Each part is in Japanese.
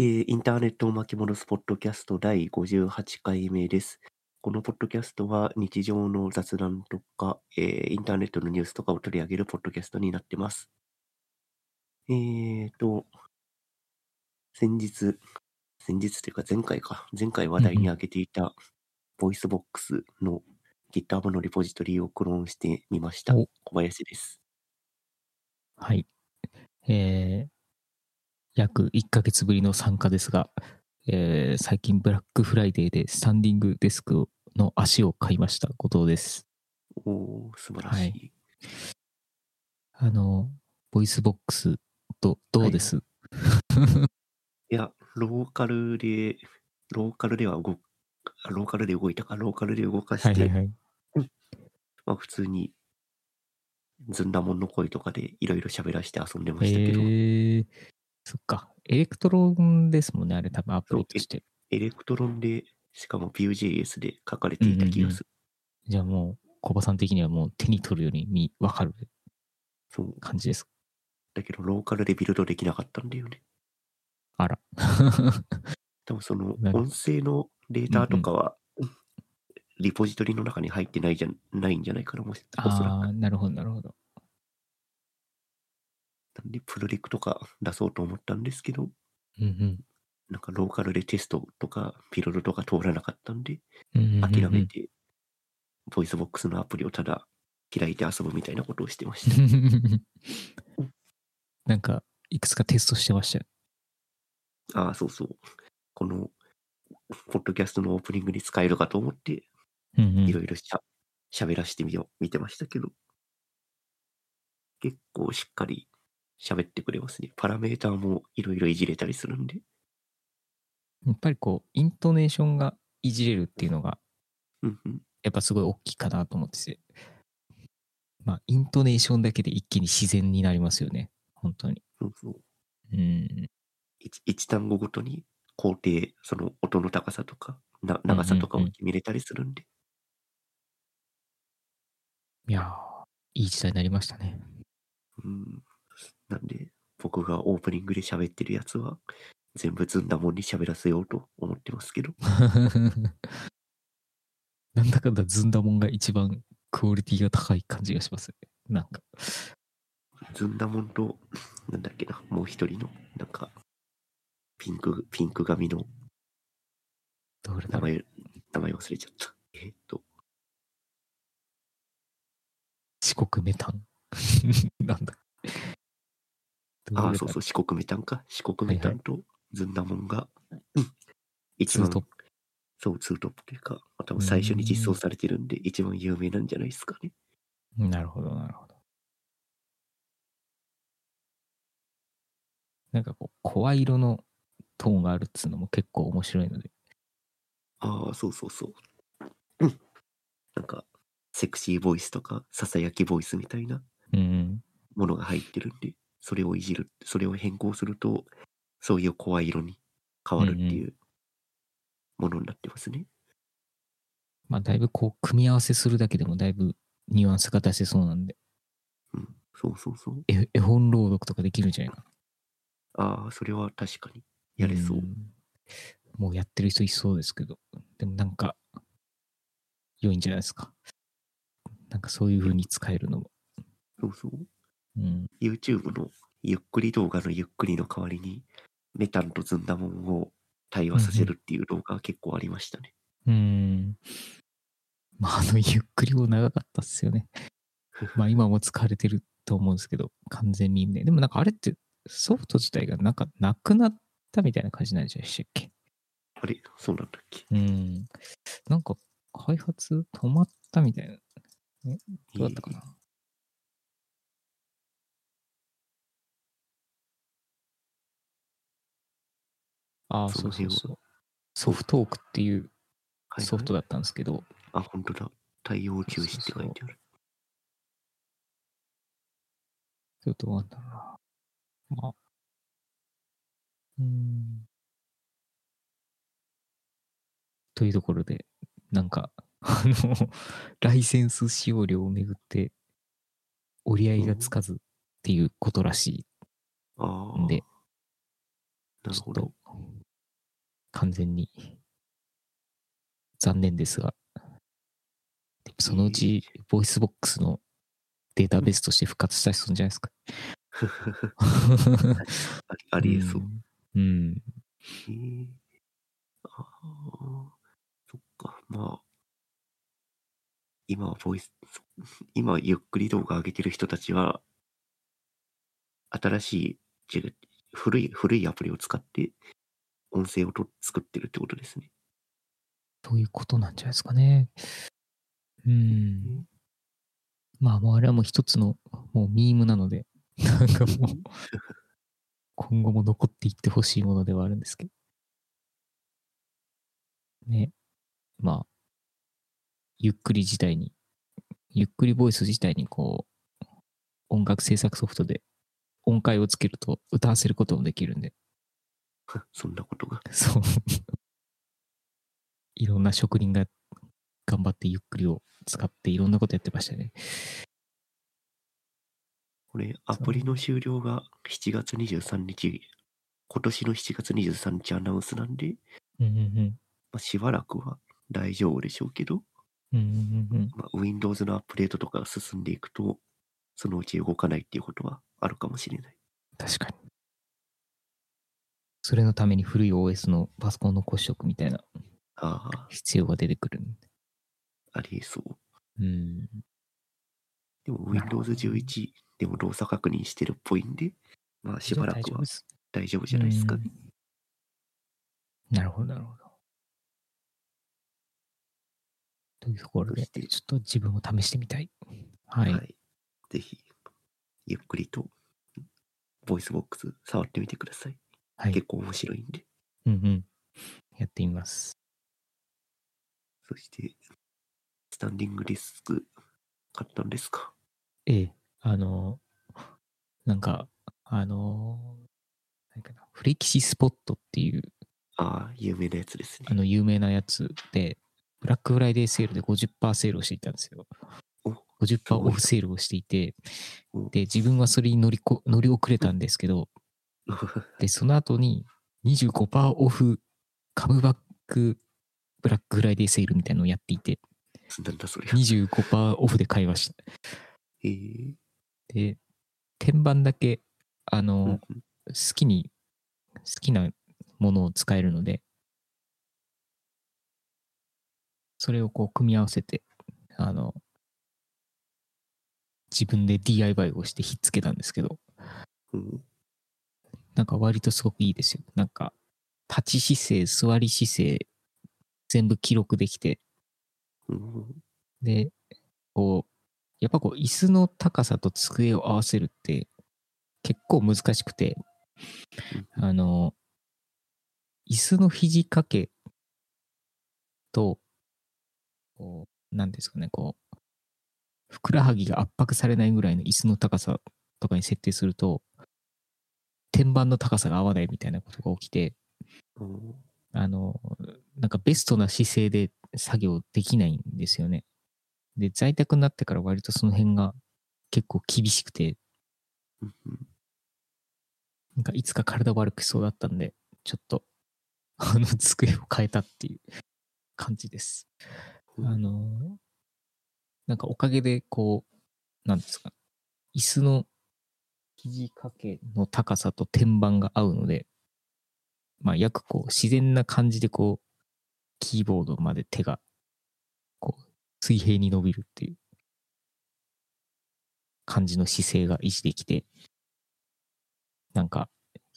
えーインターネットを巻き戻すポッドキャスト第58回目です。このポッドキャストは日常の雑談とか、えーインターネットのニュースとかを取り上げるポッドキャストになってます。えーと、先日、先日というか前回か、前回話題に挙げていた VOICEVOX の GitHub のリポジトリをクローンしてみました。お小林です。はい。えー、約1ヶ月ぶりの参加ですが、えー最近ブラックフライデーでスタンディングデスクの足を買いました、後藤です。おー、素晴らしい。はい。あの、 VOICEVOX とどうです、い。や、ローカルで、ローカルでは動ローカルで動いたか、ローカルで動かして、はい、はいはい。まあ普通に、ずんだもんの声とかでいろいろ喋らせて遊んでましたけど、えー、そっか。 Electronですもんね、あれ多分アプリとして。 Electron で、しかも Vue.js で書かれていた気がする。じゃあもう、小林さん的にはもう手に取るように見わかるそう。感じです。だけど、ローカルでビルドできなかったんだよね。あら。多分その音声のデータとかは、リポジトリの中に入ってないじゃんないんじゃないかな、もしおそらく。ああ、なるほど、なるほど。なんで、プルリクとか出そうと思ったんですけど、うんなんかローカルでテストとかビルドとか通らなかったんで、うんうんうんうん。諦めて、 VOICEVOX のアプリをただ開いて遊ぶみたいなことをしてました。なんか、いくつかテストしてましたよ。ああ、そうそう。この、ポッドキャストのオープニングに使えるかと思って、うんうんいろいろしゃ喋らしてみよう、見てましたけど、結構しっかり喋ってくれますね。パラメーターもいろいろいじれたりするんで。やっぱりこう、イントネーションがいじれるっていうのが、うんうん。やっぱすごい大きいかなと思ってて。まあ、イントネーションだけで一気に自然になりますよね。本当に。そうそう。うん。一一単語ごとに工程、その音の高さとか、な長さとかを決めれたりするんで。いやー、いい時代になりましたね。うん。なんで、僕がオープニングで喋ってるやつは、全部ずんだもんに喋らせようと思ってますけど。なんだかんだずんだもんが一番クオリティが高い感じがしますね。なんか。ずんだもんと、なんだっけな、もう一人の、なんか、ピンク、ピンク髪の名どれだろう前、名前忘れちゃった。えーっと、四国メタン。なんだ。ああ、そうそう、四国メタンか。四国メタンとずんだもんが、うん一番ツートッ、そう、ツートップというか、多分最初に実装されてるんで、一番有名なんじゃないですかね。なるほど、なるほど。なんかこう、声色のトーンがあるっつうのも結構面白いので。ああ、そうそうそう。うん。なんか、セクシーボイスとか、ささやきボイスみたいなうん。ものが入ってるんで、それをいじる、それを変更すると、そういう声色に変わるっていうものになってますね。まあ、だいぶこう、組み合わせするだけでもだいぶニュアンスが出せそうなんで、うん。そうそうそう。絵絵本朗読とかできるんじゃないかな。ああ、それは確かにやれそう。んもうやってる人いそうですけど、でもなんか、良いんじゃないですか。なんかそういう風に使えるのも。そうそう。うん。YouTube のゆっくり動画のゆっくりの代わりに、メタンとずんだもんを対話させるっていう動画が結構ありましたね。うん。まあ、あの、ゆっくりも長かったっすよね。まあ、今も使われてると思うんですけど、完全にね。でもなんかあれって、ソフト自体がなんかなくなったみたいな感じなんでしたっけ？あれ？そうなんだっけ？うん。なんか、開発止まったみたいな。え？どうだったかな、ああ、そうそうそう。ソフトークっていうはいはいソフトだったんですけど、あ、本当だ。対応休止って書いてある。ちょっとどうなんだな。まあ。うーん。というところで、なんか、あの、ライセンス使用料をめぐって、折り合いがつかずっていうことらしああ。いんで、なるほど完全に。残念ですが。そのうち、 VOICEVOX のデータベースとして復活したりするんじゃないですか。ありえそう。うん。うああ、そっか。まあ、今はボイス、そ今ゆっくり動画上げてる人たちは、新しい、古い、古いアプリを使って音声をと作ってるってことですね。そういうことなんじゃないですかね。うん。まあもうあれはもう一つのもうミームなので、なんかもう 今後も残っていってほしいものではあるんですけど。ね。まあ、ゆっくり自体に、ゆっくりボイス自体にこう、音楽制作ソフトで音階をつけると歌わせることもできるんで、そんなことが。そう。いろんな職人が頑張ってゆっくりを使っていろんなことやってましたね。これ、アプリの終了が7月23日、今年の7月23日アナウンスなんで、うんうんまあ、しばらくは大丈夫でしょうけど、うん。うんうんうんうん。まあ、Windows のアップデートとかが進んでいくと、そのうち動かないっていうことはあるかもしれない。確かに。それのために古い OS のパソコンの骨色みたいなああ、必要が出てくるんで。ありえそう。うん。でも Windows 11でも動作確認してるっぽいんで、まあしばらくは大丈夫じゃないですかね。うんなるほど、なるほど。というところで、ちょっと自分も試してみたい。はい。はい。ぜひ、ゆっくりと、 VOICEVOX 触ってみてください。はい。結構面白いんで。うんうん。やってみます。そして、スタンディングディスク買ったんですか？ええ、あの、なんか、あの、何かな、フレキシスポットっていう、ああ、有名なやつですねあ。の、有名なやつで、ブラックフライデーセールで50%セールをしていたんですよ。お50%すごいオフセールをしていてお、で、自分はそれに乗りこ乗り遅れたんですけど、で、その後に25%オフカムバックブラックフライデーセールみたいなのをやっていて、なんだそれ。25%オフで買いました。えーで、天板だけ、あの、うんうん好きに、好きなものを使えるので、それをこう組み合わせて、あの、自分で DIY をしてひっつけたんですけど、うんなんか割とすごくいいですよ。なんか、立ち姿勢、座り姿勢、全部記録できて、うん。で、こう、やっぱこう、椅子の高さと机を合わせるって結構難しくて、あの、椅子の肘掛けと、こう、なんですかね、こう、ふくらはぎが圧迫されないぐらいの椅子の高さとかに設定すると、天板の高さが合わないみたいなことが起きて、うんあの、なんかベストな姿勢で作業できないんですよね。で、在宅になってから割とその辺が結構厳しくて、うんなんかいつか体悪くしそうだったんで、ちょっと、あの、机を変えたっていう感じです。うんあの、なんかおかげでこう、なんですか、椅子の肘掛けの高さと天板が合うので、まあ、約こう、自然な感じでこう、キーボードまで手が、こう、水平に伸びるっていう感じの姿勢が維持できて、なんか、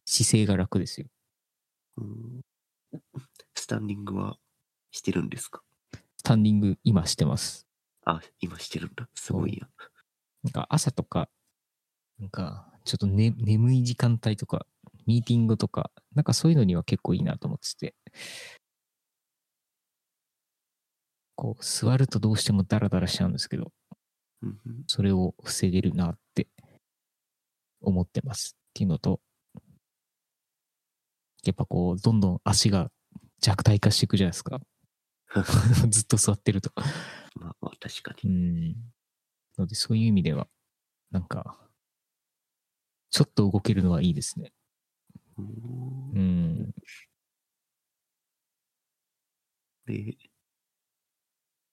姿勢が楽ですよ。うんスタンディングはしてるんですか？スタンディング今してます。あ、今してるんだ。すごいや。なんか朝とか、なんかちょっと、ね、眠い時間帯とか、ミーティングとか、なんかそういうのには結構いいなと思ってて。こう、座るとどうしてもダラダラしちゃうんですけど、それを防げるなって思ってます。っていうのと、やっぱこう、どんどん足が弱体化していくじゃないですか。ずっと座ってると。まあまあ、確かうに。ん。ので、そういう意味では、なんか、ちょっと動けるのはいいですね。うんうん。えー、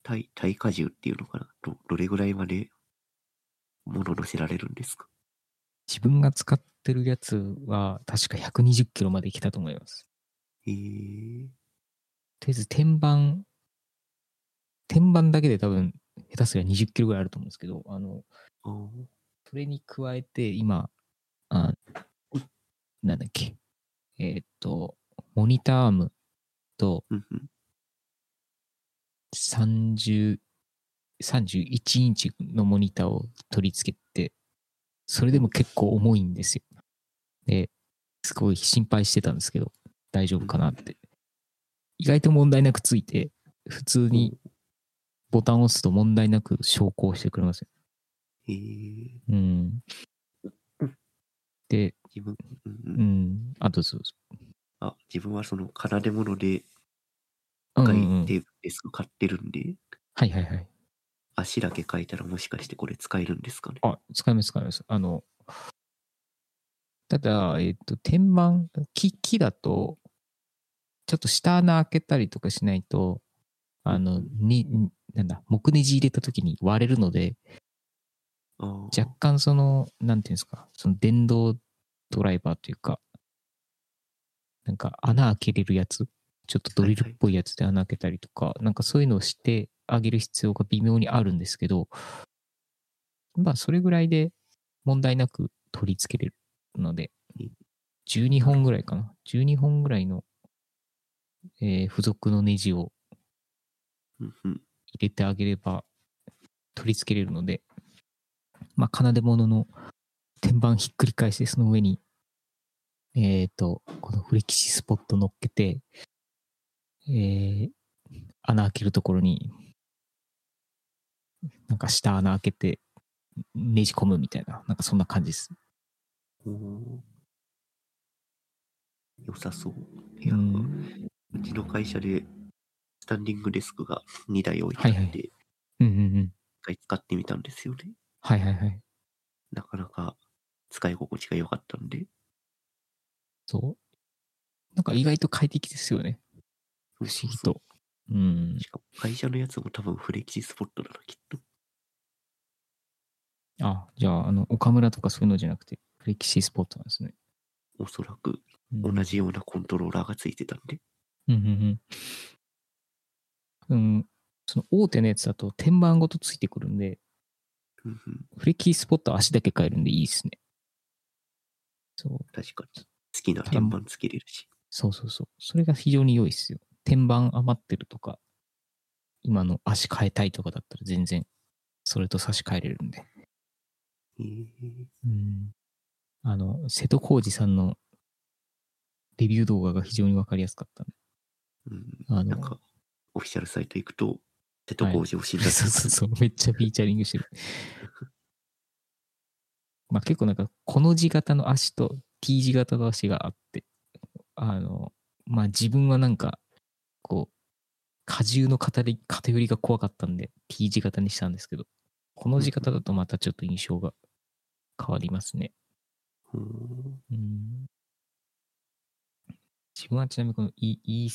耐、耐荷重っていうのかな？ど、どれぐらいまで物乗せられるんですか？自分が使ってるやつは確か120キロまで来たと思います。えー、とりあえず天板、天板だけで多分下手すりゃ20キロぐらいあると思うんですけど、あの、それに加えて今、あなんだっけ、えーっと、モニターアームとうんうん。30、31インチのモニターを取り付けて、それでも結構重いんですよ。で、すごい心配してたんですけど、大丈夫かなって。意外と問題なくついて、普通にボタンを押すと問題なく昇降してくれますよ。えー、うん。で、自分、うんう、うん。ん、あとそうそあ、自分はその奏で物でう。うん書いうんうん、てデスク買ってるんで、はいはいはい。足だけ書いたらもしかしてこれ使えるんですかね？あ、使います使います。あの、ただ、えっ、と、天板、木、木だと、ちょっと下穴開けたりとかしないと、あの、に、なんだ、木ネジ入れた時に割れるので、若干その、なんていうんですか、その電動ドライバーというか、なんか穴開けれるやつ、ちょっとドリルっぽいやつで穴開けたりとか、なんかそういうのをしてあげる必要が微妙にあるんですけど、まあそれぐらいで問題なく取り付けれるのでうん、12本ぐらいかな。12本ぐらいの、えー付属のネジを。入れてあげれば取り付けれるので、まあ、奏で物の天板ひっくり返して、その上に、えっ、と、このフレキシスポット乗っけて、えー穴開けるところに、なんか下穴開けて、ねじ込むみたいな、なんかそんな感じです。おー良さそう。いうや、ん。うちの会社でスタンディングデスクが2台置いてあって、はいはい一うんうんうん。回使ってみたんですよね。はいはいはい。なかなか使い心地が良かったんで、そう。なんか意外と快適ですよね。不思議と。うん。しかも会社のやつも多分フレキシスポットだな、きっと。あ、じゃあ、あの、岡村とかそういうのじゃなくて、フレキシスポットなんですね。おそらくうん同じようなコントローラーがついてたんで。うんうんうん。うん、その大手のやつだと天板ごとついてくるんで、うんうんフレキシスポットは足だけ変えるんでいいですね。そう、確かに。好きな天板つけれるし。そうそうそう。それが非常に良いですよ。天板余ってるとか、今の足変えたいとかだったら全然、それと差し替えれるんで。えーうん。あの、瀬戸康史さんのレビュー動画が非常にわかりやすかったんで。うん、あのなんか、オフィシャルサイト行くと、瀬戸康史を信頼そうそうそう、めっちゃフィーチャリングしてる。まあ結構なんか、この字型の足と T 字型の足があって、あの、まあ自分はなんか、こう、荷重の偏り偏りが怖かったんで T 字型にしたんですけど、この字型だとまたちょっと印象が変わりますね。うん。うん。自分はちなみにこの E-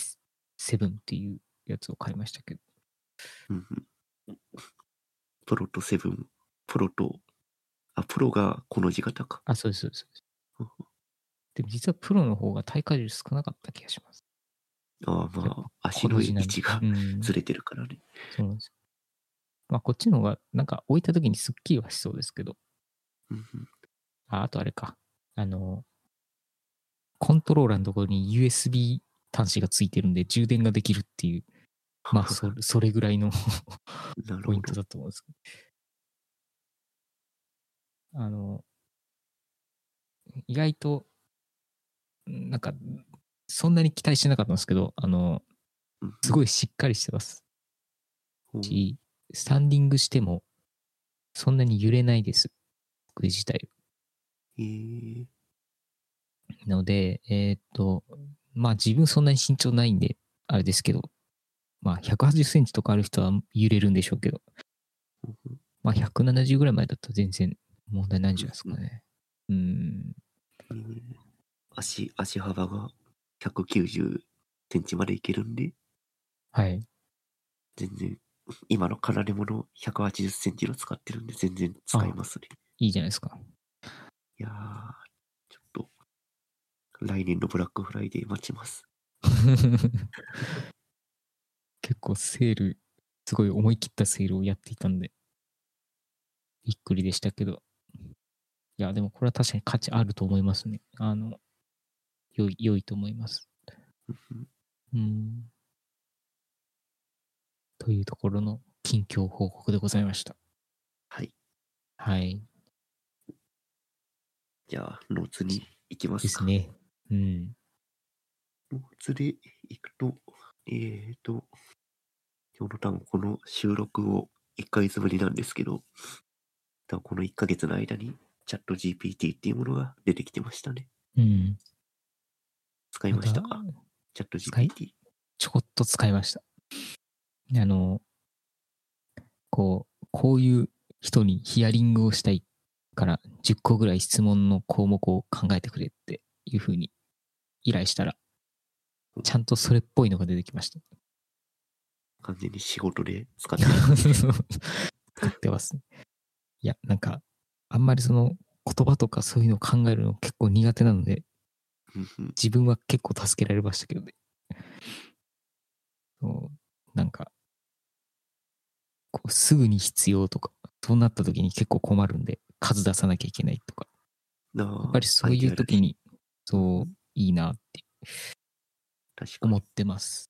E7 っていうやつを買いましたけど、うん。うんプロとセブン、プロと、あ、プロがこの字型か。あ、そうです、そうです。そうですうんでも実はプロの方が耐荷重少なかった気がします。ああ、まあ、足の位置がうん、ずれてるからね。そうなんですよ。まあこっちの方がなんか置いた時にすっきりはしそうですけど、うんうんああとあれか、あの、コントローラーのところに USB 端子がついてるんで充電ができるっていう、まあそれ それぐらいのポイント。だと思うんですけど。あの、意外と、なんか、そんなに期待してなかったんですけど、あの、すい。ごいしっかりしてますうんし、スタンディングしても、そんなに揺れないです。これ自体。えーので、えーっと、まあ自分そんなに身長ないんで、あれですけど、まあ180センチとかある人は揺れるんでしょうけど、まあ170ぐらいまでだったら全然問題ないんじゃないですかね。うん。えー足、足幅が190センチまでいけるんで、はい。全然、今のカラレモの180センチの使ってるんで全然使いますね。いいじゃないですか。いやー、ちょっと、来年のブラックフライデー待ちます。結構セール、すごい思い切ったセールをやっていたんで、びっくりでしたけど。いや、でもこれは確かに価値あると思いますね。あの、良い、良いと思います。うんうん。というところの近況報告でございました。はい。はい。じゃあ、ノーツに行きまか。ですすね。うん。ノーツで行くと、えーと、今日の多分この収録を1ヶ月ぶりなんですけど、多分この1ヶ月の間にチャット GPT っていうものが出てきてましたね。うん。使いました？まかた？チャット GPT。ちょこっと使いました。あの、こう、こういう人にヒアリングをしたいから10個ぐらい質問の項目を考えてくれっていうふうに依頼したら、ちゃんとそれっぽいのが出てきました。完全に仕事で使ってます。使ってます。いや、なんか、あんまりその言葉とかそういうのを考えるの結構苦手なので、自分は結構助けられましたけどね。そうなんか、こうすぐに必要とか、そうなった時に結構困るんで、数出さなきゃいけないとか、なやっぱりそういう時に、そう、いいなって確かに思ってます。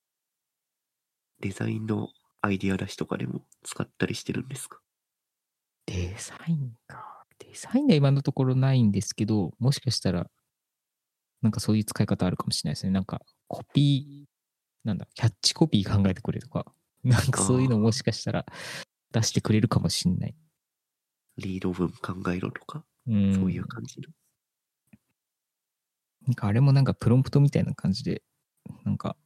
デザインのアイディア出しとかでも使ったりしてるんですか？デザインか。デザインは今のところないんですけど、もしかしたら、なんかそういう使い方あるかもしれないですね。なんか、コピー、なんだ、キャッチコピー考えてくれとか、なんかそういうのもしかしたら出してくれるかもしれない。リード文考えろとか、うん。そういう感じの？なんかあれもなんかプロンプトみたいな感じで、なんか、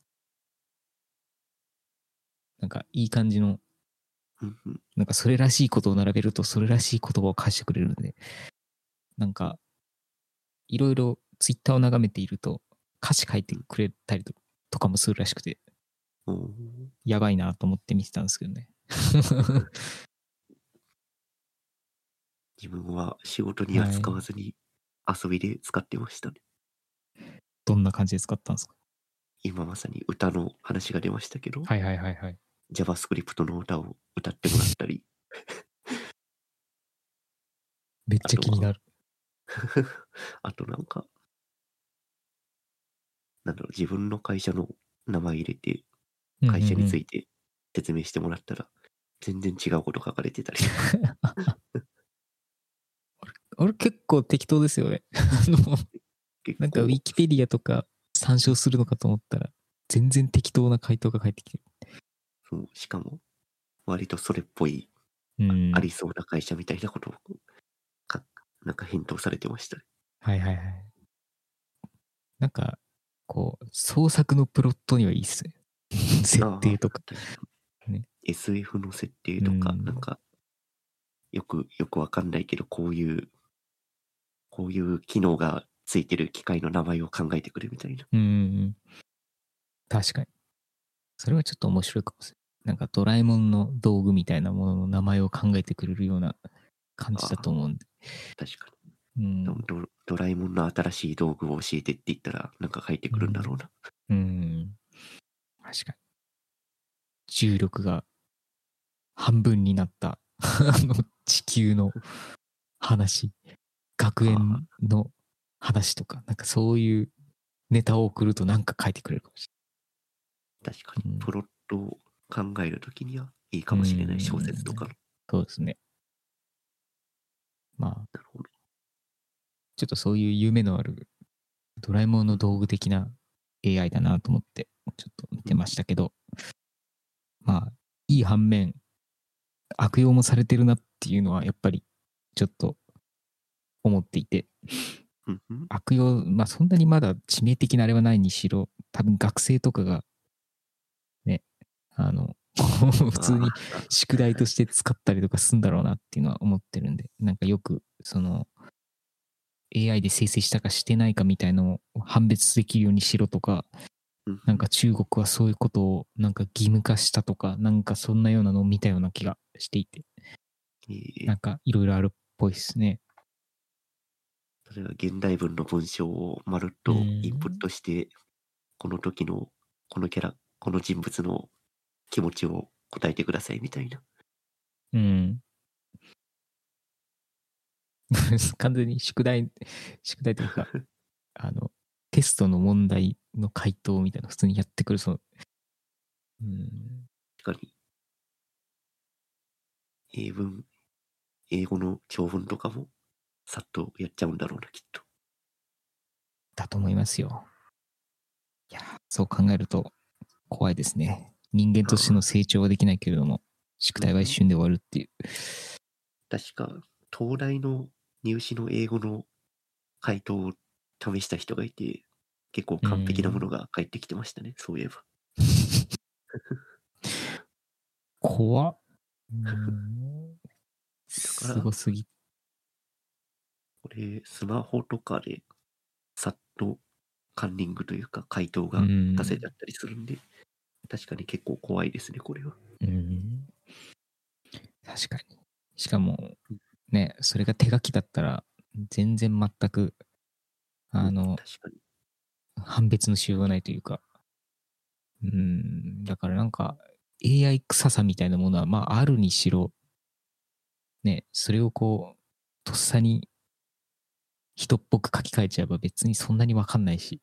なんかいい感じの、なんかそれらしいことを並べるとそれらしい言葉を返してくれるので、なんか、いろいろツイッターを眺めていると歌詞書いてくれたりととかもするらしくて、おーやばいなと思って見てたんですけどね。自分は仕事には使わずに遊びで使ってましたね。どんな感じで使ったんですか？今まさに歌の話が出ましたけど、はいはいはいはい。JavaScript の歌を歌ってもらったり、めっちゃ気になる。あと なんか、なんだろう、自分の会社の名前入れて、会社についいて説明してもらったら、全然違うこと書かれてたり、て。あれ結構適当ですよね。あの結なんかウ構ィキペディアとか参照するのかと思ったら、全然適当な回答が返ってきてそうしかも、割とそれっぽい。ありそうな会社みたいなことをか、なんか返答されてましたね。はいはいはい。なんか、こう、創作のプロットにはいいっすね。設定とか。ね SF の設定とか、うんなんか、よく、よくわかんないけど、こういう、こういう機能がついてる機械の名前を考えてくれみたいな。うん。確かに。それはちょっと面白いかもしれない。なんかドラえもんの道具みたいなものの名前を考えてくれるような感じだと思うんで。確かうんに。ドドラえもんの新しい道具を教えてって言ったら、なんか書いてくるんだろうな。うん。確かに。重力が半分になった、あの、地球の話、学園の話とか、なんかそういうネタを送るとなんか書いてくれるかもし確かに、うんプロットを考えるときにはいいかもしれない小説とか。そうですね。まあ、なるほど。ちょっとそういう夢のあるドラえもんの道具的な AI だなと思ってちょっと見てましたけど、まあ、いい反面、悪用もされてるなっていうのはやっぱりちょっと思っていて、悪用、まあそんなにまだ致命的なあれはないにしろ、多分学生とかが、ね、あの、普通に宿題として使ったりとかするんだろうなっていうのは思ってるんで、なんかよく、その、AI で生成したかしてないかみたいのを判別できるようにしろとか、うん。なんか中国はそういうことをなんか義務化したとか、なんかそんなようなのを見たような気がしていて、え。ーなんかいろいろあるっぽいですね。それは現代文の文章をまるっとうん。インプットして、この時のこのキャラ、この人物の気持ちを答えてくださいみたいな。うん。完全に宿題、宿題というか、あの、テストの問題の回答みたいなの普通にやってくる、その、うん、確かに。英文、英語の長文とかもさっとやっちゃうんだろうな、きっと。だと思いますよ。いや、そう考えると怖いですね。人間としての成長はできないけれども、宿題は一瞬で終わるっていう。確か、東大の入試の英語の回答を試した人がいて、結構完璧なものが返ってきてましたね、そういえば。怖っ。すごすぎ。これ、スマホとかでさっとカンニングというか回答がうん出せちゃったりするんで、確かに結構怖いですね、これは。うん。確かに。しかも、ね、それが手書きだったら、全然全く、あの。判別のしようがないというか、うん、だからなんか、AI 臭さみたいなものは、まあ、あるにしろ、ね、それをこう、とっさに人っぽく書き換えちゃえば別にそんなにわかんないし、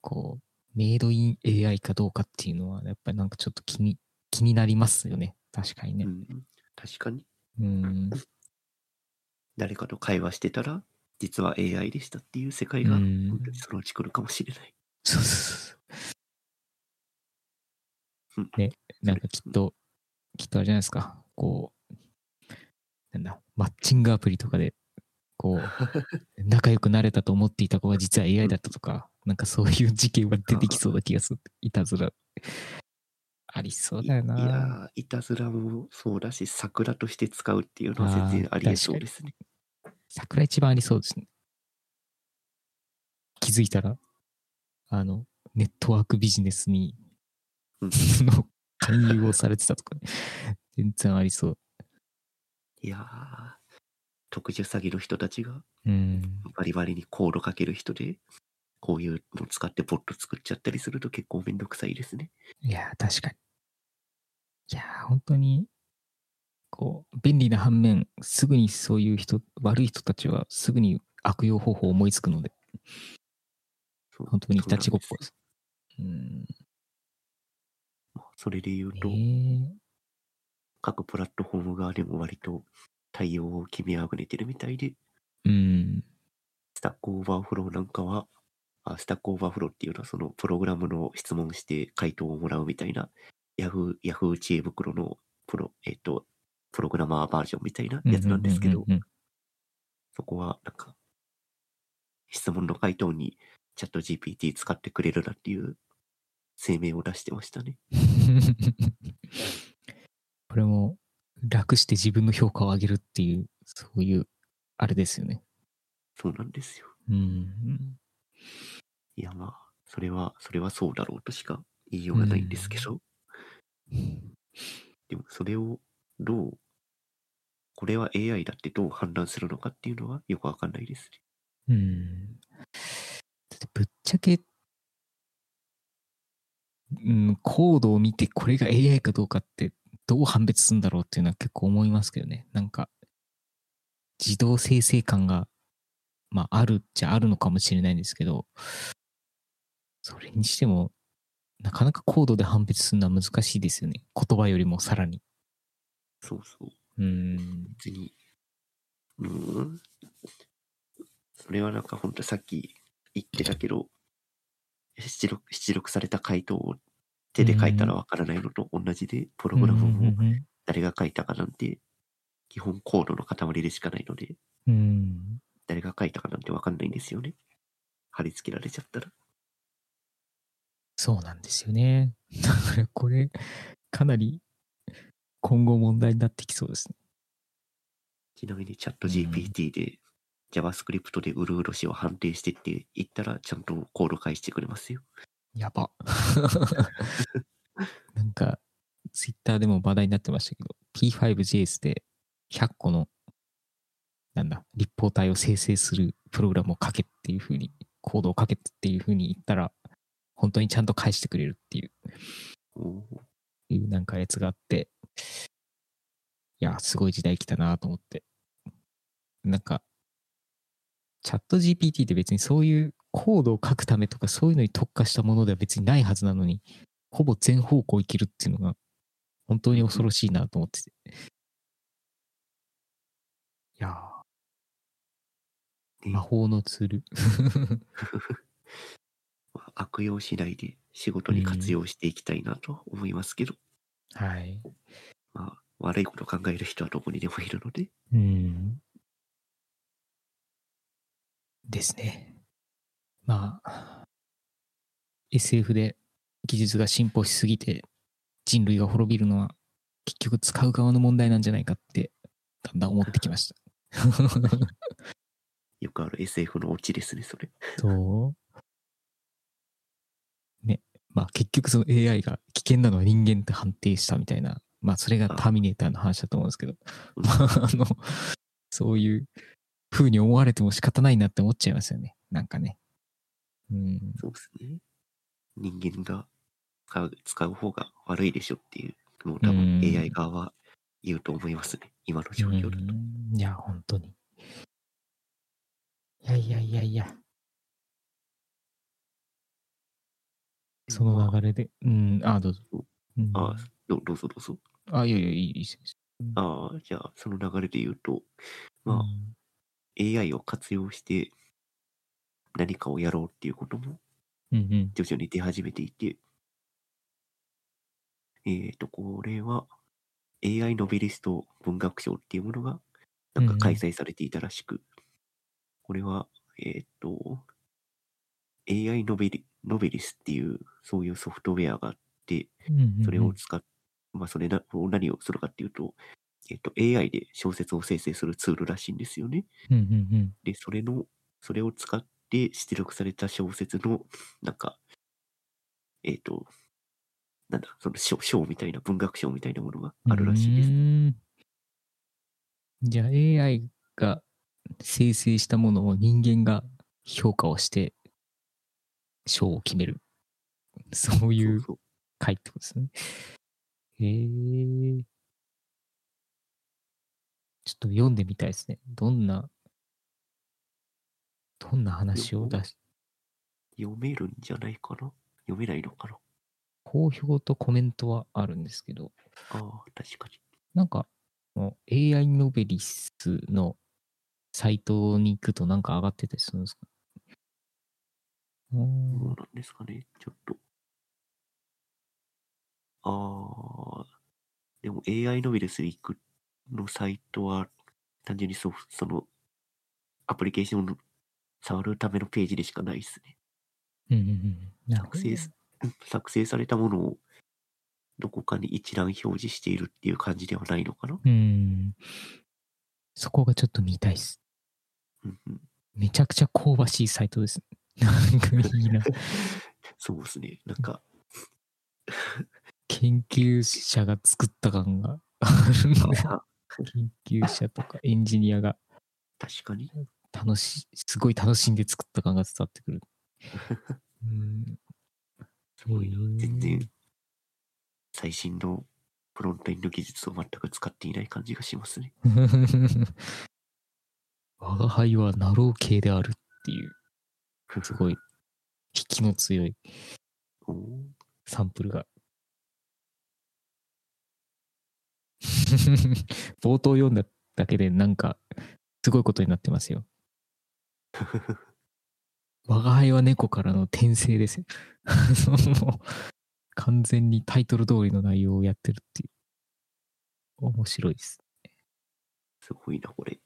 こう、メイドイン AI かどうかっていうのは、やっぱりなんかちょっと気に、気になりますよね。確かにねう。ん、確かに。うん。誰かと会話してたら、実は AI でしたっていう世界が、うん本当にそのうち来るかもしれない。そうそうそう。うんね、なんかきっと、きっとあれじゃないですか。こう、なんだ、マッチングアプリとかで、こう、仲良くなれたと思っていた子が実は AI だったとか、なんかそういう事件は出てきそうな気がする。いたずら。ありそうだよいな。やー、いたずらもそうだし、桜として使うっていうのは全然ありえそうですね。桜一番ありそうですね。気づいたら、あの、ネットワークビジネスに、うんの勧誘をされてたとかね。全然ありそう。いやー、特殊詐欺の人たちがうん。バリバリにコードかける人で、こういうのを使ってボット作っちゃったりすると結構めんどくさいですね。いや、確かに。いや、本当に、こう、便利な反面、すぐにそういう人、悪い人たちはすぐに悪用方法を思いつくので、本当にいたちごっこです。うん。まあそれで言うと、ね各プラットフォーム側でも割と対応を決めあぐねてるみたいで、え。うん。 Stack Overflow なんかは、あ Stack Overflow っていうのはそのプログラムの質問して回答をもらうみたいな、ヤフー、ヤフー知恵袋のプロ、えっ、と、プログラマーバージョンみたいなやつなんですけどそこはなんか、質問の回答にチャット GPT 使ってくれるなっていう声明を出してましたね。これも楽して自分の評価を上げるっていう、そういう、あれですよね。そうなんですよ。うん。いやまあ、それは、それはそうだろうとしか言いようがないんですけど、でもそれをどう、これは AI だってどう判断するのかっていうのはよくわかんないですね。うん。ぶっちゃけ、うん、コードを見てこれが AI かどうかってどう判別するんだろうっていうのは結構思いますけどね。なんか、自動生成感が、まあ、あるっちゃあるのかもしれないんですけど、それにしても、なかなかコードで判別するのは難しいですよね。言葉よりもさらに。そうそう。うん。別に、うーん。それはなんかほんとさっき言ってたけど、出力出力された回答を手で書いたらわからないのと同じで、プログラムもうん誰が書いたかなんて、基本コードの塊でしかないので、うん。誰が書いたかなんてわかんないんですよね。貼り付けられちゃったら。そうなんですよね。だからこれ、かなり今後問題になってきそうですね。ちなみにチャット GPT で JavaScript でうるう年を判定してって言ったら、ちゃんとコード返してくれますよ。やば。なんか、ツイッターでも話題になってましたけど、P5JS で100個の、なんだ、立方体を生成するプログラムを書けっていうふうに、コードを書けっていうふうに言ったら、本当にちゃんと返してくれるっていう、いうなんかやつがあって、いや、すごい時代来たなと思って。なんか、チャット GPT って別にそういうコードを書くためとかそういうのに特化したものでは別にないはずなのに、ほぼ全方向いけるっていうのが本当に恐ろしいなと思ってて。いやー、ね魔法のツール。まあ悪用次第で仕事に活用していきたいなと思いますけど、はい。まあ、悪いこと考える人はどこにでもいるので、うん。ですね。まあ、SF で技術が進歩しすぎて人類が滅びるのは結局使う側の問題なんじゃないかってだんだん思ってきました。よくある SF のオチですね、それ。そう。ね。まあ結局その AI が危険なのは人間って判定したみたいな。まあそれがターミネーターの話だと思うんですけど。うんまあ あの、そういう風に思われても仕方ないなって思っちゃいますよね。なんかね。うん。そうですね。人間が使う使う方が悪いでしょっていうのを多う分ん AI 側は言うと思いますね。今の状況だと。うんいや、本当に。いやいやいやいや。その流れで。うん、あ、どうぞ。うん、ああどどうぞどうぞ。あ、いやいや、いいです。ああ、じゃあその流れで言うと、まあ、うん AI を活用して何かをやろうっていうこともうんうん。徐々に出始めていて、えっ、と、これは AI ノベリスト文学賞っていうものがなんか開催されていたらしく、これは、えっ、と、AI ノベリノベリスっていうそういうソフトウェアがあって、うんうんうんそれを使っ、まあ、それなを何をするかっていうと、えっ、と、AI で小説を生成するツールらしいんですよね。うんうんうん。で、それの、それを使って出力された小説の、なんか、えっ、と、なんだ、その賞賞みたいな、文学賞みたいなものがあるらしいです。じゃあ AI が生成したものを人間が評価をして賞を決める。そういう回ってことですね。へえ。ちょっと読んでみたいですね。どんな、どんな話を出し、読めるんじゃないかな？読めないのかな？好評とコメントはあるんですけど、ああ、確かに。なんか、もう AI ノベリスのサイトに行くとなんか上がってたりするんですか？うーどうんなんですかね？ちょっと。ああ、でも AI ノベルス行くのサイトは、単純にソフその、アプリケーションを触るためのページでしかないですね。うんうんうん。作成 作成されたものをどこかに一覧表示しているっていう感じではないのかな、うん。そこがちょっと見たいっす。うんうん、めちゃくちゃ香ばしいサイトです。なんかいいな。そうですね。なんか、研究者が作った感があるんで、あ研究者とかエンジニアが確かに。楽し、すごい楽しんで作った感が伝わってくる。うん。すごいな全然、最新のフロントエンド技術を全く使っていない感じがしますね。我が輩はナロー系であるっていう、すごい、引きの強いサンプルが。冒頭読んだだけでなんか、すごいことになってますよ。我が輩は猫からの転生ですよ。もう完全にタイトル通りの内容をやってるっていう。面白いです。すごいな、これ。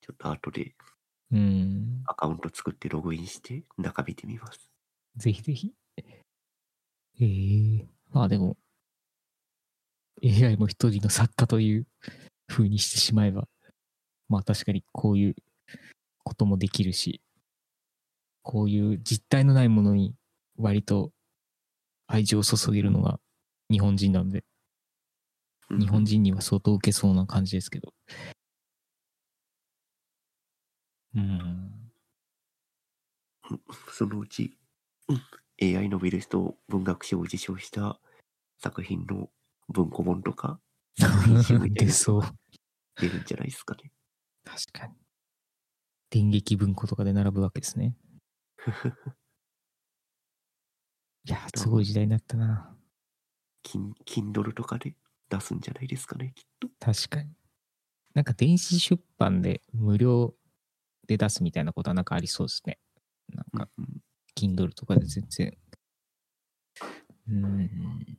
ちょっと後でうん。アカウント作ってログインして中見てみます。ぜひぜひ。ええまあでも、AI も一人の作家という風にしてしまえば、まあ確かにこういうこともできるし、こういう実体のないものに割と愛情を注げるのが日本人なんで、日本人には相当受けそうな感じですけど。うん。そのうち、うん AI ノベリスト文学賞を受賞した作品の文庫本とか 出そう。出るんじゃないですかね。確かに。電撃文庫とかで並ぶわけですね。いや、すごい時代になったな。キン Kindle とかで出すんじゃないですかね、きっと。確かに。なんか電子出版で無料で出すみたいなことはなんかありそうですね。なんか、うんうん、Kindle とかで全然。うん。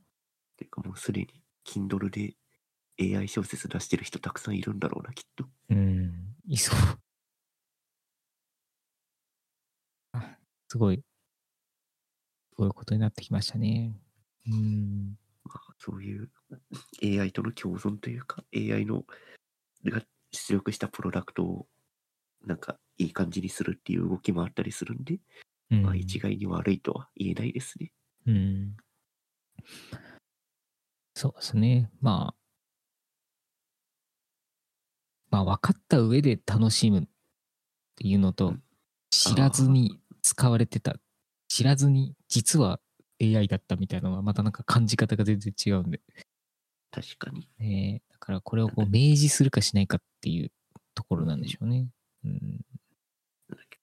てかもうすでに Kindle で AI 小説出してる人たくさんいるんだろうな、きっと。うん。いそう。あ、すごい。そういうことになってきましたね。うん。まあ、そういう AI との共存というか、AI のが出力したプロダクトをなんかいい感じにするっていう動きもあったりするんで、うんまあ一概に悪いとは言えないですね。うん。そうですね。まあ。まあ、分かった上で楽しむっていうのとうん、知らずに使われてた、知らずに実は AI だったみたいなのは、またなんか感じ方が全然違うんで。確かに。ねだからこれをこう明示するかしないかっていうところなんでしょうね。うん。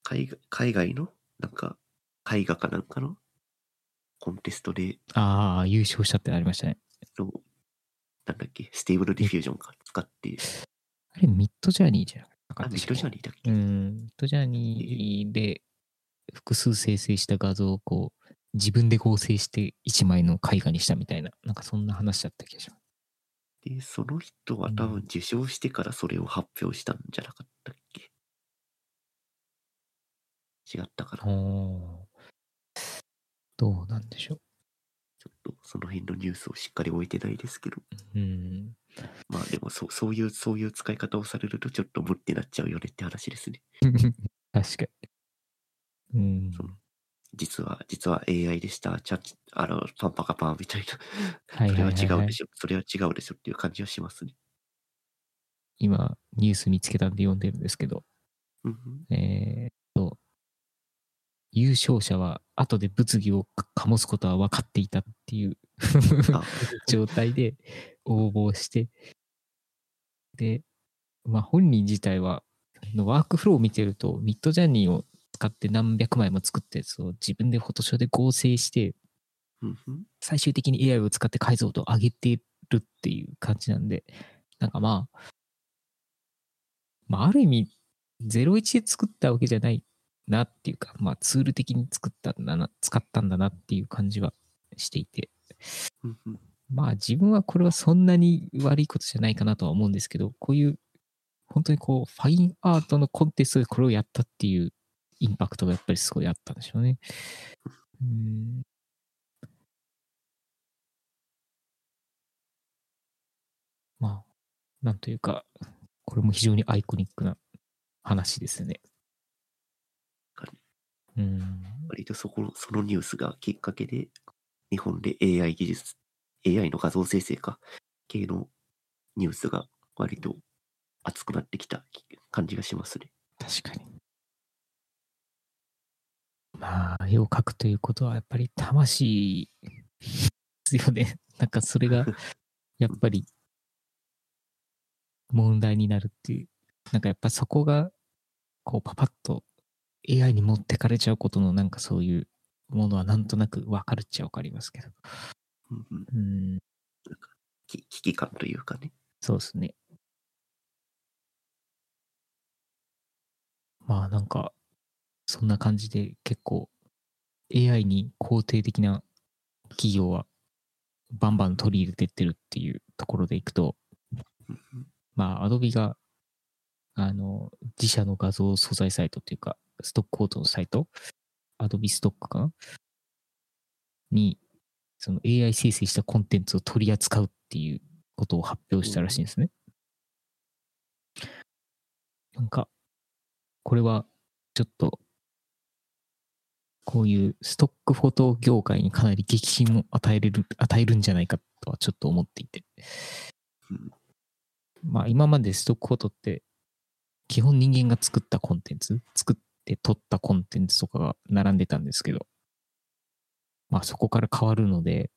海外海外の？なんか絵画かなんかの？コンテストで、ああ、優勝したってありましたね。そう。なんだっけ、 Stable Diffusion か？使って、あれ、 Midjourney じゃなかあ、った Midjourney だっけ、うん、 Midjourney で複数生成した画像をこう自分で合成して一枚の絵画にしたみたいな、なんかそんな話だった気がします。で、その人は多分受賞してからそれを発表したんじゃなかったっけ？違ったかな？おどうなんでしょちょっとその辺のニュースをしっかり置いてないですけど、う。うん。まあでもそうそういう、そういう使い方をされるとちょっと無ってなっちゃうよねって話ですね。確かに。うん。その実は、実は AI でした。ちゃあの、パンパカパンみたいな。はいそれは違うでしょ。それは違うでしょっていう感じはしますね。今、ニュース見つけたんで読んでるんですけど、うんうん、えー優勝者は後で物議を醸すことは分かっていたっていうあ。状態で応募して、で、まあ本人自体は、のワークフローを見てると、ミッドジャーニーを使って何百枚も作ったやつを自分でフォトショーで合成して、最終的に AI を使って解像度を上げてるっていう感じなんで、なんかまあ、まあある意味、01で作ったわけじゃないなっていうか、まあツール的に作ったんだな、使ったんだなっていう感じはしていて、まあ自分はこれはそんなに悪いことじゃないかなとは思うんですけど、こういう本当にこうファインアートのコンテストでこれをやったっていうインパクトがやっぱりすごいあったんでしょうね。うんまあ、なんというか、これも非常にアイコニックな話ですね。うん。割とそこの、そのニュースがきっかけで、日本で AI 技術、AI の画像生成か、系のニュースが割と熱くなってきた感じがしますね。確かに。まあ、絵を描くということはやっぱり魂ですよね。なんかそれが やっぱり問題になるっていう。なんかやっぱそこがこうパパッと AI に持ってかれちゃうことのなんかそういうものはなんとなくわかるっちゃわかりますけど。うん危機感というかね。そうですね。まあなんか、そんな感じで結構 AI に肯定的な企業はバンバン取り入れてってるっていうところでいくと、まあ Adobe があの自社の画像素材サイトっていうか、ストックコードのサイト、Adobe ストックかな？に、その AI 生成したコンテンツを取り扱うっていうことを発表したらしいんですね。なんか、これはちょっと、こういうストックフォト業界にかなり激震を与えれる、与えるんじゃないかとはちょっと思っていて。うんまあ今までストックフォトって、基本人間が作ったコンテンツ、作って撮ったコンテンツとかが並んでたんですけど、まあそこから変わるので、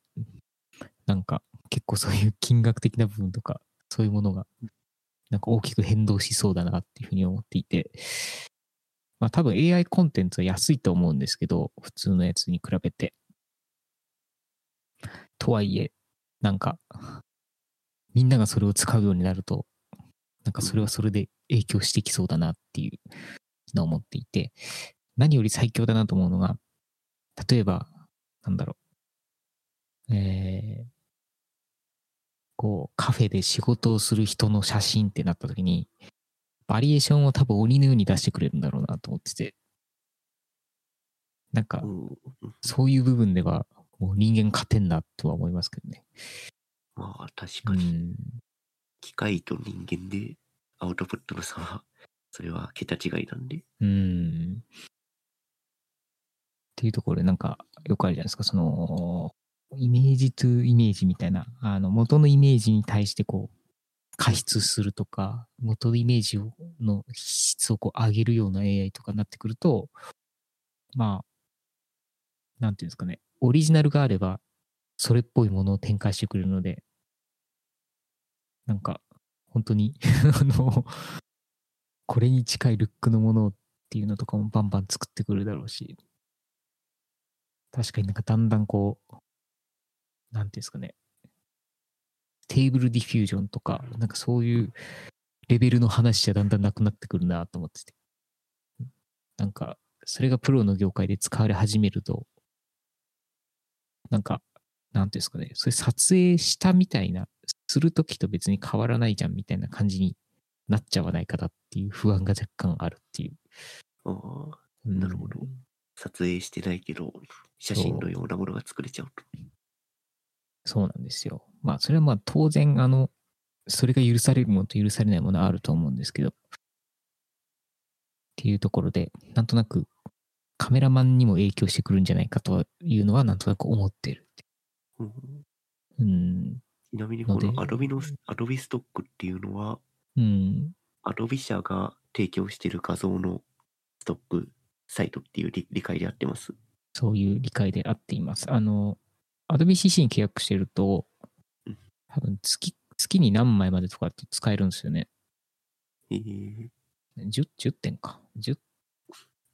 なんか結構そういう金額的な部分とか、そういうものが、なんか大きく変動しそうだなっていうふうに思っていて、まあ多分 AI コンテンツは安いと思うんですけど、普通のやつに比べて。とはいえ、なんか、みんながそれを使うようになると、なんかそれはそれで影響してきそうだなっていうのを思っていて、何より最強だなと思うのが、例えば、なんだろう、えー、こう、カフェで仕事をする人の写真ってなった時に、バリエーションを多分鬼のように出してくれるんだろうなと思ってて、なんかう、んそういう部分では、もう人間勝てんなとは思いますけどね。まあ確うかに、ん。機械と人間でアウトプットの差は、それは桁違いなんで。うん。っていうところで、なんか、よくあるじゃないですか、その、イメージトゥイメージみたいな、あの、元のイメージに対して、こう、加筆するとか、元のイメージをの質をこう上げるような AI とかになってくると、まあ、なんていうんですかね、オリジナルがあれば、それっぽいものを展開してくれるので、なんか、本当に、あの、これに近いルックのものっていうのとかもバンバン作ってくるだろうし、確かになんかだんだんこう、なんていうんですかね、テーブルディフュージョンとか、なんかそういうレベルの話じゃだんだんなくなってくるなと思ってて。なんか、それがプロの業界で使われ始めると、なんか、なんていうんですかね、それ撮影したみたいな、するときと別に変わらないじゃんみたいな感じになっちゃわないかなっていう不安が若干あるっていう。ああ、うんなるほど撮影してないけど、写真のようなものが作れちゃうと。そうなんですよ。まあ、それはまあ当然、あの、それが許されるものと許されないものはあると思うんですけど、っていうところで、なんとなくカメラマンにも影響してくるんじゃないかというのはなんとなく思ってる。うんうん。ちなみにのでこの Adobe の、Adobe ストックっていうのは、うん。Adobe 社が提供している画像のストックサイトっていう理理解であってます？そういう理解で合っています。あの、Adobe CC に契約してるとうん、多分月、月に何枚までとかって使えるんですよね。えー10、10点か。10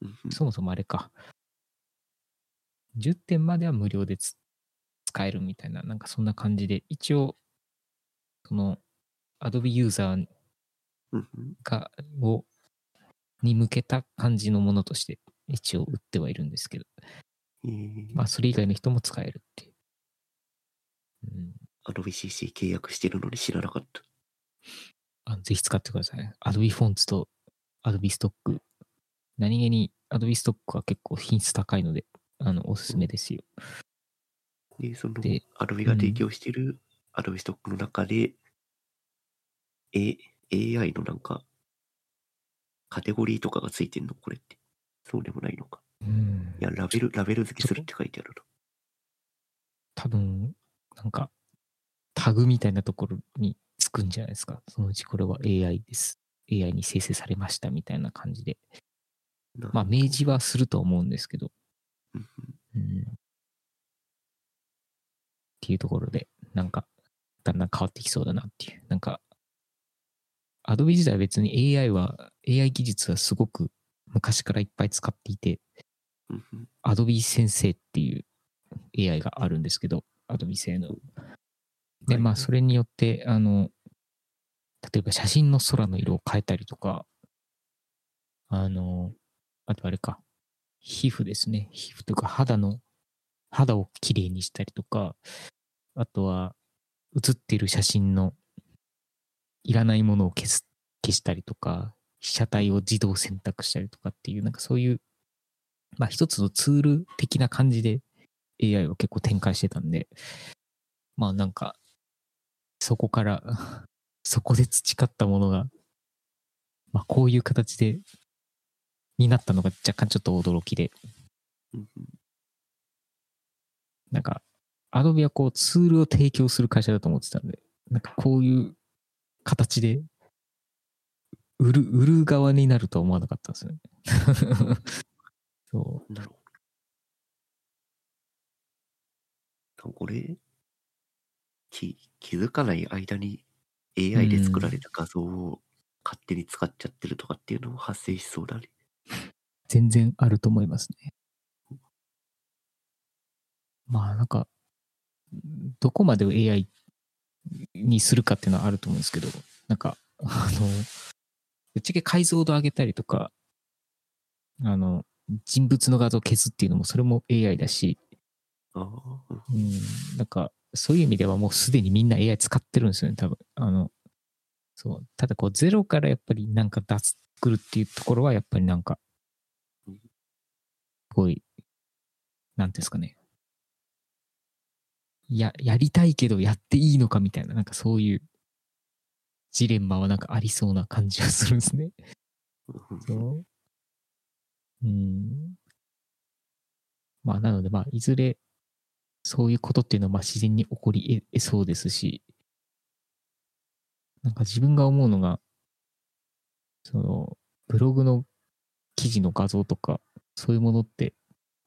うんうんそもそもあれか。10点までは無料でつ使えるみたいな、なんかそんな感じで、一応、その、Adobe ユーザーが、を、に向けた感じのものとして、一応売ってはいるんですけど、えーまあ、それ以外の人も使えるっていう。うん。Adobe CC 契約してるのに知らなかった。あぜひ使ってください。Adobe フォンツと Adobe ストック。何気に Adobe ストックは結構品質高いので、あの、おすすめですよ。で、そので Adobe が提供している Adobe ストックの中で、A、AI のなんか、カテゴリーとかがついてんの？これって。そうでもないのか。うんいや、ラベル、ラベル付けするって書いてあるの。多分、なんか、タグみたいなところにつくんじゃないですか。そのうちこれは AI です。AI に生成されましたみたいな感じで。まあ、明示はすると思うんですけど。うんうんうん。っていうところで、なんか、だんだん変わってきそうだなっていう。なんか、Adobe 自体は別に AI は、AI 技術はすごく昔からいっぱい使っていて、うんうん Adobe 先生っていう AI があるんですけど、Adobe 製の。で、まあ、それによって、あの、例えば写真の空の色を変えたりとか、あの、あとあれか、皮膚ですね。皮膚というか肌の、肌をきれいにしたりとか、あとは、写っている写真のいらないものを消す、消したりとか、被写体を自動選択したりとかっていう、なんかそういう、まあ一つのツール的な感じで AI を結構展開してたんで、まあなんか、そこから、そこで培ったものが、まあ、こういう形で、になったのが若干ちょっと驚きで、なんか、アドビはこうツールを提供する会社だと思ってたんで、なんかこういう形で、売る、売る側になるとは思わなかったんですよね。そなるほど。これ、気、気づかない間に AI で作られた画像を勝手に使っちゃってるとかっていうのも発生しそうだね。う、全然あると思いますね。まあなんか、どこまでを AI にするかっていうのはあると思うんですけど、なんか、あの、ぶっちゃけ解像度上げたりとか、あの、人物の画像を消すっていうのも、それも AI だし、うんうん、なんか、そういう意味ではもうすでにみんな AI 使ってるんですよね、多分。あの、そう。ただこう、ゼロからやっぱりなんか出す、作るっていうところは、やっぱりなんかうん、すごい、なんですかね。や、やりたいけどやっていいのかみたいな、なんかそういうジレンマはなんかありそうな感じがするんですね。うんそう。うん。まあ、なので、まあ、いずれ、そういうことっていうのは、まあ、自然に起こり得得そうですし、なんか自分が思うのが、その、ブログの記事の画像とか、そういうものって、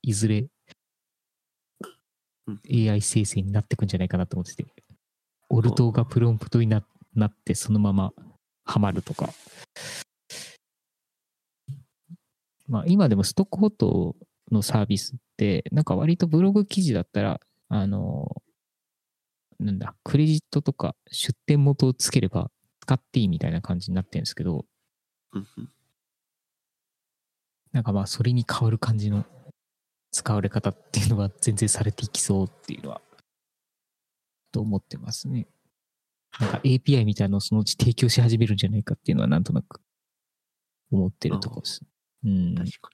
いずれうん AI 生成になってくんじゃないかなと思ってて、オルトがプロンプトにななって、そのままハマるとか、まあ、今でもストックフォトのサービスって、なんか割とブログ記事だったら、あの、なんだ、クレジットとか出店元をつければ使っていいみたいな感じになってるんですけど、なんかまあそれに変わる感じの使われ方っていうのが全然されていきそうっていうのは、と思ってますね。なんか API みたいなのをそのうち提供し始めるんじゃないかっていうのはなんとなく思ってるところです。うん。確か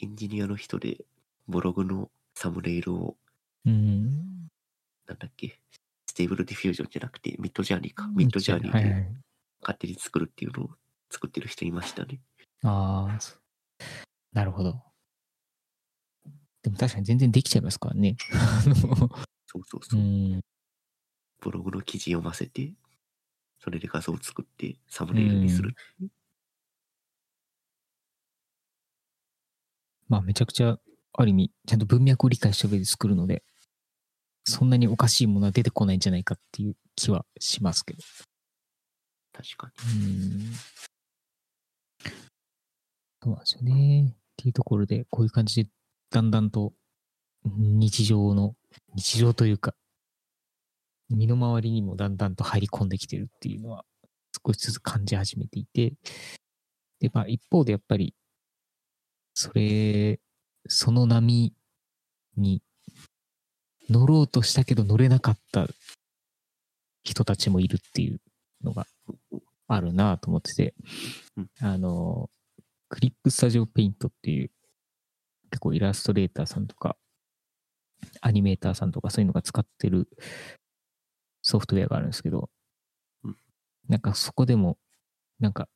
に。エンジニアの人で、ブログのサムネイルを、うん。なんだっけ、 Stable Diffusion じゃなくて、 Midjourney か。 Midjourney で。勝手に作るっていうのを作ってる人いましたね。ああ、なるほど。でも確かに全然できちゃいますからね。そうそうそうう。ん。ブログの記事読ませて、それで画像を作ってサムネイルにする。まあめちゃくちゃ、ある意味、ちゃんと文脈を理解した上で作るので、そんなにおかしいものは出てこないんじゃないかっていう気はしますけど。確かうん。そうなんですよね。っていうところで、こういう感じで、だんだんと日常の、日常というか、身の回りにもだんだんと入り込んできてるっていうのは、少しずつ感じ始めていて、で、まあ一方でやっぱり、それ、その波に乗ろうとしたけど乗れなかった人たちもいるっていうのがに。あるなと思っててうん、あの、クリップスタジオペイントっていう、結構イラストレーターさんとか、アニメーターさんとかそういうのが使ってるソフトウェアがあるんですけどうん、なんかそこでも、なんか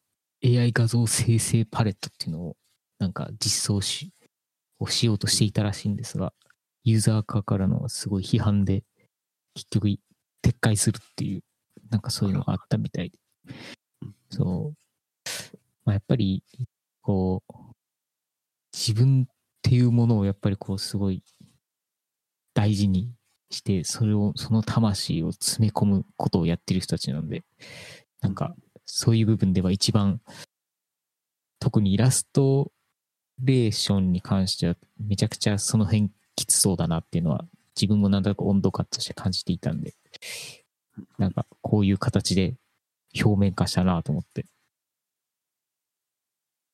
AI 画像生成パレットっていうのを、なんか実装し、をしようとしていたらしいんですが、ユーザー側からのすごい批判で、結局撤回するっていう、なんかそういうのがあったみたいで。うんそう。まあ、やっぱり、こう、自分っていうものをやっぱりこう、すごい大事にして、それを、その魂を詰め込むことをやってる人たちなんで、なんか、そういう部分では一番、特にイラストレーションに関しては、めちゃくちゃその辺きつそうだなっていうのは、自分もなんとなく温度感として感じていたんで、なんか、こういう形で表面化したなと思って。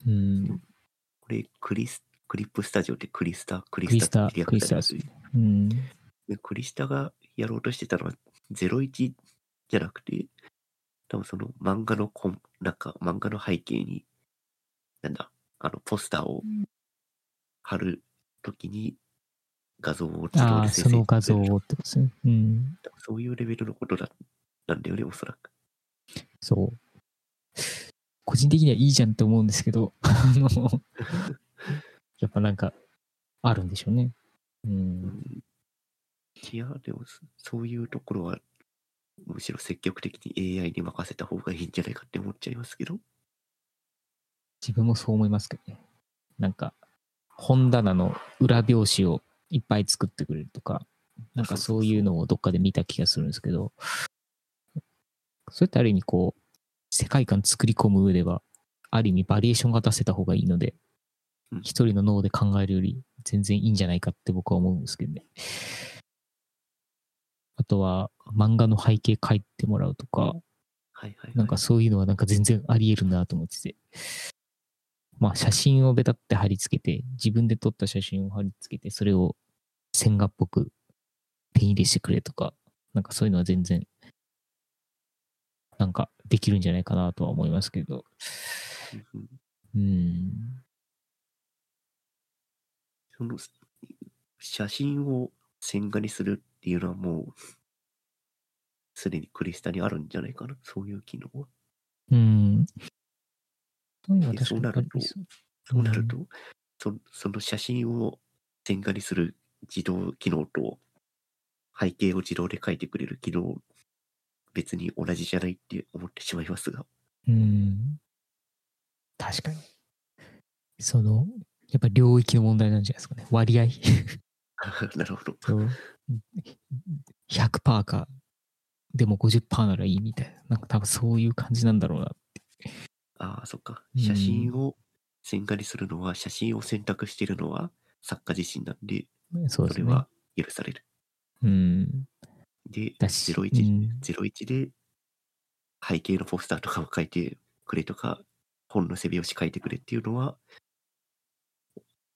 うん、これ、クリス、クリップスタジオってクリスタ、クリスタって略クリスタされてる？うん、でクリスタがやろうとしてたのは01じゃなくて、多分その漫画のコン、なんか漫画の背景に、なんだ、あのポスターを貼るときに画像を自動で生成その画像するをってことですね。うん、そういうレベルのことだなんだよね、おそらく。そう。個人的にはいいじゃんって思うんですけど、あの、やっぱなんか、あるんでしょうね。う。うんんいや、でもそ、そういうところは、むしろ積極的に AI に任せた方がいいんじゃないかって思っちゃいますけど。自分もそう思いますけどね。なんか、本棚の裏表紙をいっぱい作ってくれるとか、なんかそういうのをどっかで見た気がするんですけど、そういったある意味こう、世界観作り込む上では、ある意味バリエーションが出せた方がいいのでうん、一人の脳で考えるより全然いいんじゃないかって僕は思うんですけどね。あとは、漫画の背景書いてもらうとか、はいはい、はい。なんかそういうのはなんか全然あり得るなと思ってて。まあ写真をベタって貼り付けて、自分で撮った写真を貼り付けて、それを線画っぽくペン入れしてくれとか、なんかそういうのは全然、なんかできるんじゃないかなとは思いますけど。うん。その、写真を線画にするっていうのはもう、すでにクリスタにあるんじゃないかな、そういう機能は。うん。そうなるとそうなると、そその写真を線画にする自動機能と、背景を自動で描いてくれる機能、別に同じじゃないって思ってしまいますが。うん。確かに。その、やっぱ領域の問題なんじゃないですかね。割合。なるほど。そう100%か、でも50%ならいいみたいな。なんか多分そういう感じなんだろうな。ああ、そっか。うん写真を線画にするのは、写真を選択しているのは作家自身なんで、そね。それは許される。うん。で、だし、01、うん01で背景のポスターとかを書いてくれとか、本の背表紙書いてくれっていうのは、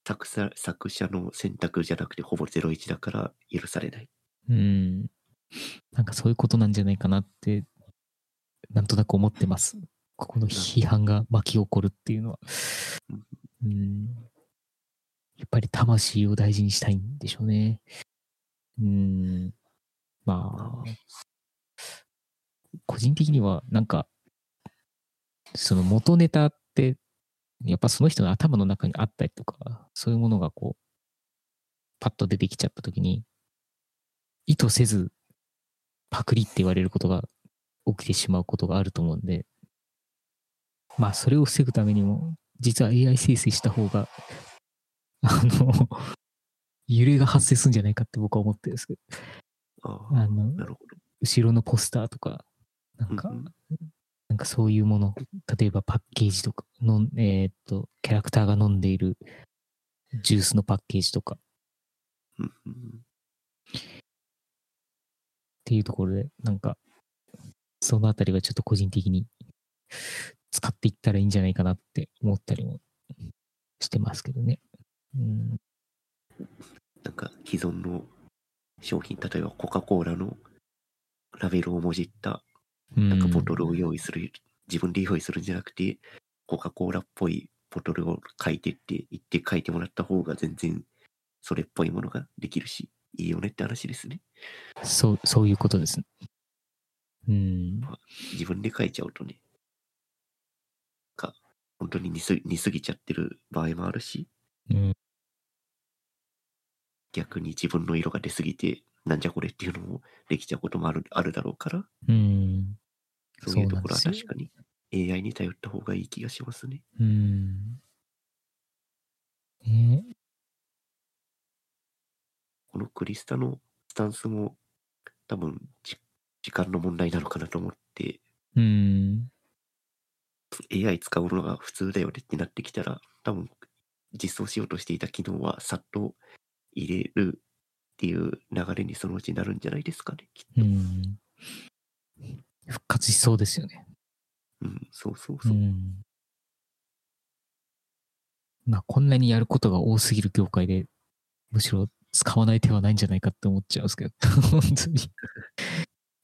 作者作者の選択じゃなくてほぼ01だから許されない。うん。なんかそういうことなんじゃないかなって、なんとなく思ってます。ここの批判が巻き起こるっていうのは。うん。やっぱり魂を大事にしたいんでしょうね。うん。まあ、個人的にはなんか、その元ネタって、やっぱその人の頭の中にあったりとか、そういうものがこう、パッと出てきちゃったときに、意図せずパクリって言われることが起きてしまうことがあると思うんで、まあそれを防ぐためにも、実は AI 生成した方が、あの、揺れが発生するんじゃないかって僕は思ってるんですけど、あの。後ろのポスターとか、なんか、うんうんなんかそういうもの、例えばパッケージとかの、えーっと、キャラクターが飲んでいるジュースのパッケージとかっていうところで、なんか、そのあたりはちょっと個人的に使っていったらいいんじゃないかなって思ったりもしてますけどね。うん、なんか既存の商品、例えばコカ・コーラのラベルをもじったなんかボトルを用意する、自分で用意するんじゃなくて、コカ・コーラっぽいボトルを書いてって言って書いてもらった方が全然それっぽいものができるし、いいよねって話ですね。そう、そういうことですね。うん。自分で書いちゃうとね、か、本当に似す似すぎちゃってる場合もあるし、うん、逆に自分の色が出すぎて、なんじゃこれっていうのもできちゃうこともあるあるだろうから、うん。そういうところは確かに AI に頼った方がいい気がしますね。うん。ねこのクリスタのスタンスも多分じ時間の問題なのかなと思ってうん。AI 使うのが普通だよねってなってきたら多分実装しようとしていた機能はさっと入れるっていう流れにそのうちなるんじゃないですかねきっと、うん。復活しそうですよね。うん、そうそううそう、ん。まあ、こんなにやることが多すぎる業界で、むしろ使わない手はないんじゃないかって思っちゃうんですけど、本当に。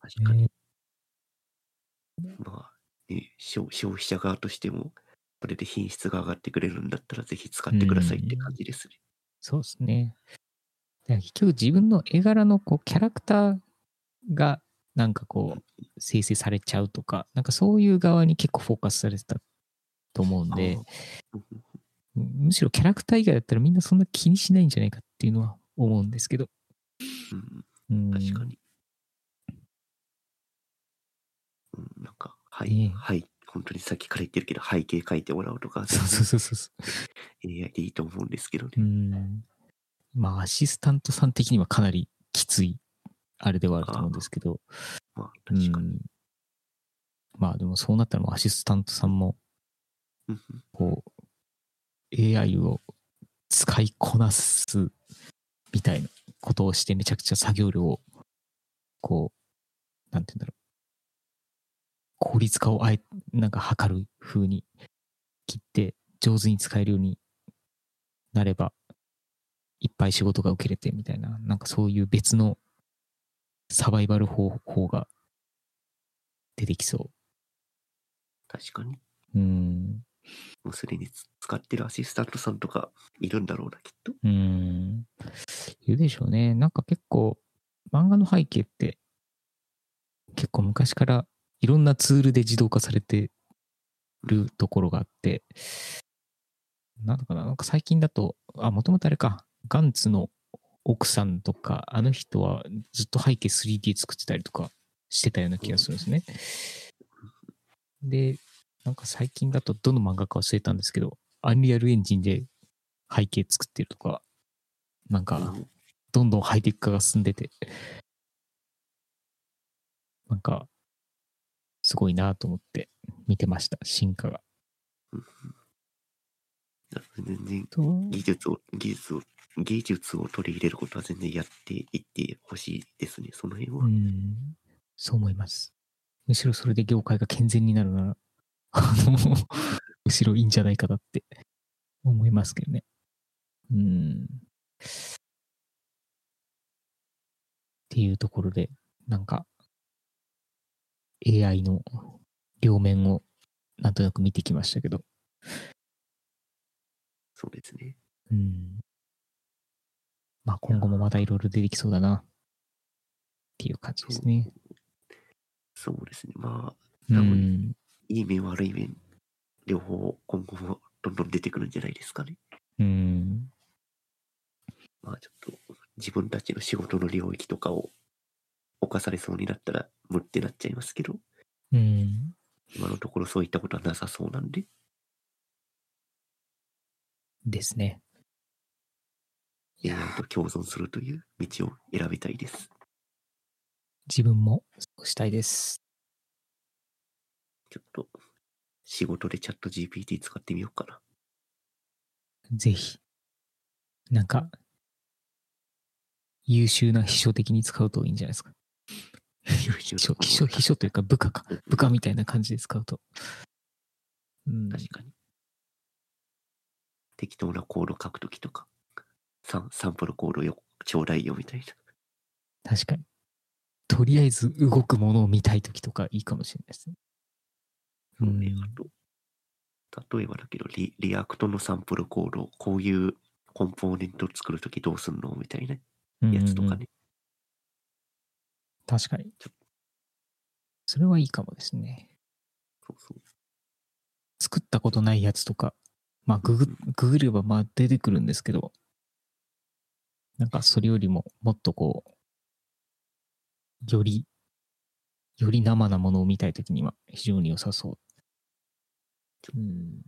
確かに、ねまあ、ね、消消費者側としてもこれで品質が上がってくれるんだったらぜひ使ってくださいって感じですね、そうですね。結局自分の絵柄のこうキャラクターがなんかこう生成されちゃうとか、なんかそういう側に結構フォーカスされてたと思うんで、むしろキャラクター以外だったらみんなそんな気にしないんじゃないかっていうのは思うんですけど。うんうん、確かに。うん、なんか、はい、ねえはい、本当にさっきから言ってるけど、背景書いてもらうとか、そうそうそうそうそ AI でいいと思うんですけどね。う。うん。まあ、アシスタントさん的にはかなりきつい、あれではあると思うんですけど。まあ、う確かに。ん。まあ、でもそうなったらアシスタントさんも、うんこう、AI を使いこなすみたいなことをしてめちゃくちゃ作業量を、こう、なんて言うんだろう。効率化をあえ、なんか測る風に切って上手に使えるようになれば、いっぱい仕事が受けれてみたいな、なんかそういう別のサバイバル方法が出てきそ確かに。う。うん。もうすでにつ使ってるアシスタントさんとかいるんだろうな、きっと。うーん。いるでしょうね。なんか結構、漫画の背景って、結構昔からいろんなツールで自動化されてるところがあって、なんだかな、なんか最近だと、あ、もともとあれか、ガンツの奥さんとか、あの人はずっと背景 3D 作ってたりとかしてたような気がするんですね。で、なんか最近だとどの漫画か忘れたんですけど、アンリアルエンジンで背景作ってるとか、なんか、うんどんどんハイテク化が進んでて、なんか、すごいなと思って見てました、進化が。全然と、技術を、技術を、技術を取り入れることは全然やっていってほしいですね、その辺は。うん、そう思います。むしろそれで業界が健全になるなら、あの、むしろいいんじゃないかなって思いますけどね。うん。っていうところで、なんか、AI の両面をなんとなく見てきましたけど、そうですね。うん。まあ今後もまたいろいろ出てきそうだな、っていう感じですね。そうですね。まあ、う多分ん。いい面悪い面、両方今後もどんどん出てくるんじゃないですかね。うん。まあちょっと自分たちの仕事の領域とかを犯されそうになったら無ってなっちゃいますけど、うん。今のところそういったことはなさそうなんで、ですね。AI と共存するという道を選びたいです。自分もそうしたいです。ちょっと仕事でチャット GPT 使ってみようかな。ぜひ。なんか、優秀な秘書的に使うといいんじゃないですか。秘書、秘書、秘書というか部下か。部下みたいな感じで使うと。うん。確かに。適当なコード書くときとか、サンサンプルコードよ、ちょうだいよみたいな。確かに。とりあえず動くものを見たいときとかいいかもしれないですね。そうんあと、例えばだけどリ、 React のサンプルコード、こういうコンポーネントを作るときどうすんのみたいなやつとかね。確かに。それはいいかもですね。そうそう。作ったことないやつとか、まあググ、ググればまあ出てくるんですけど、なんかそれよりももっとこう、より、より生なものを見たいときには非常に良さそう。うん。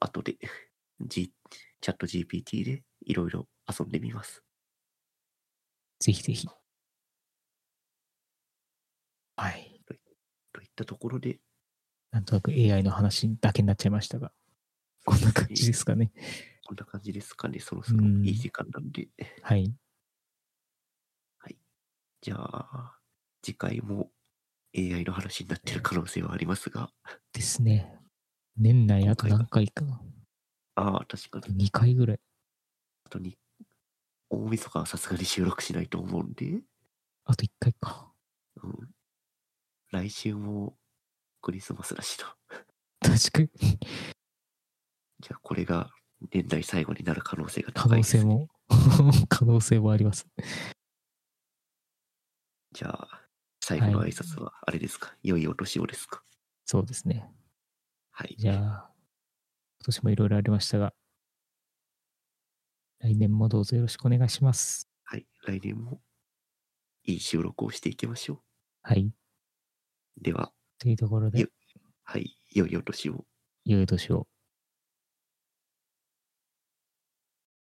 後で、G、チャット GPT でいろいろ遊んでみます。ぜひぜひ。はい。といったところで、なんとなく AI の話だけになっちゃいましたが、こんな感じですかね。こんな感じですかね。そろそろいい時間なんで。はい。じゃあ、次回も AI の話になってる可能性はありますが、ですね。年内あと何回かな。ああ、確かに。2回ぐらい。あとに、大晦日はさすがに収録しないと思うんで、あと1回か。うん、来週もクリスマスだしな。確かに。じゃあ、これが年内最後になる可能性が可高いです、ね。能性も、可能性もあります。じゃあ、最後の挨拶はあれですか、良いお年をですか？そうですね。はい。じゃあ、年もいろいろありましたが、来年もどうぞよろしくお願いします。はい。来年もいい収録をしていきましょはい。う。では、というところでよ、はい。良いお年を。良いお年を。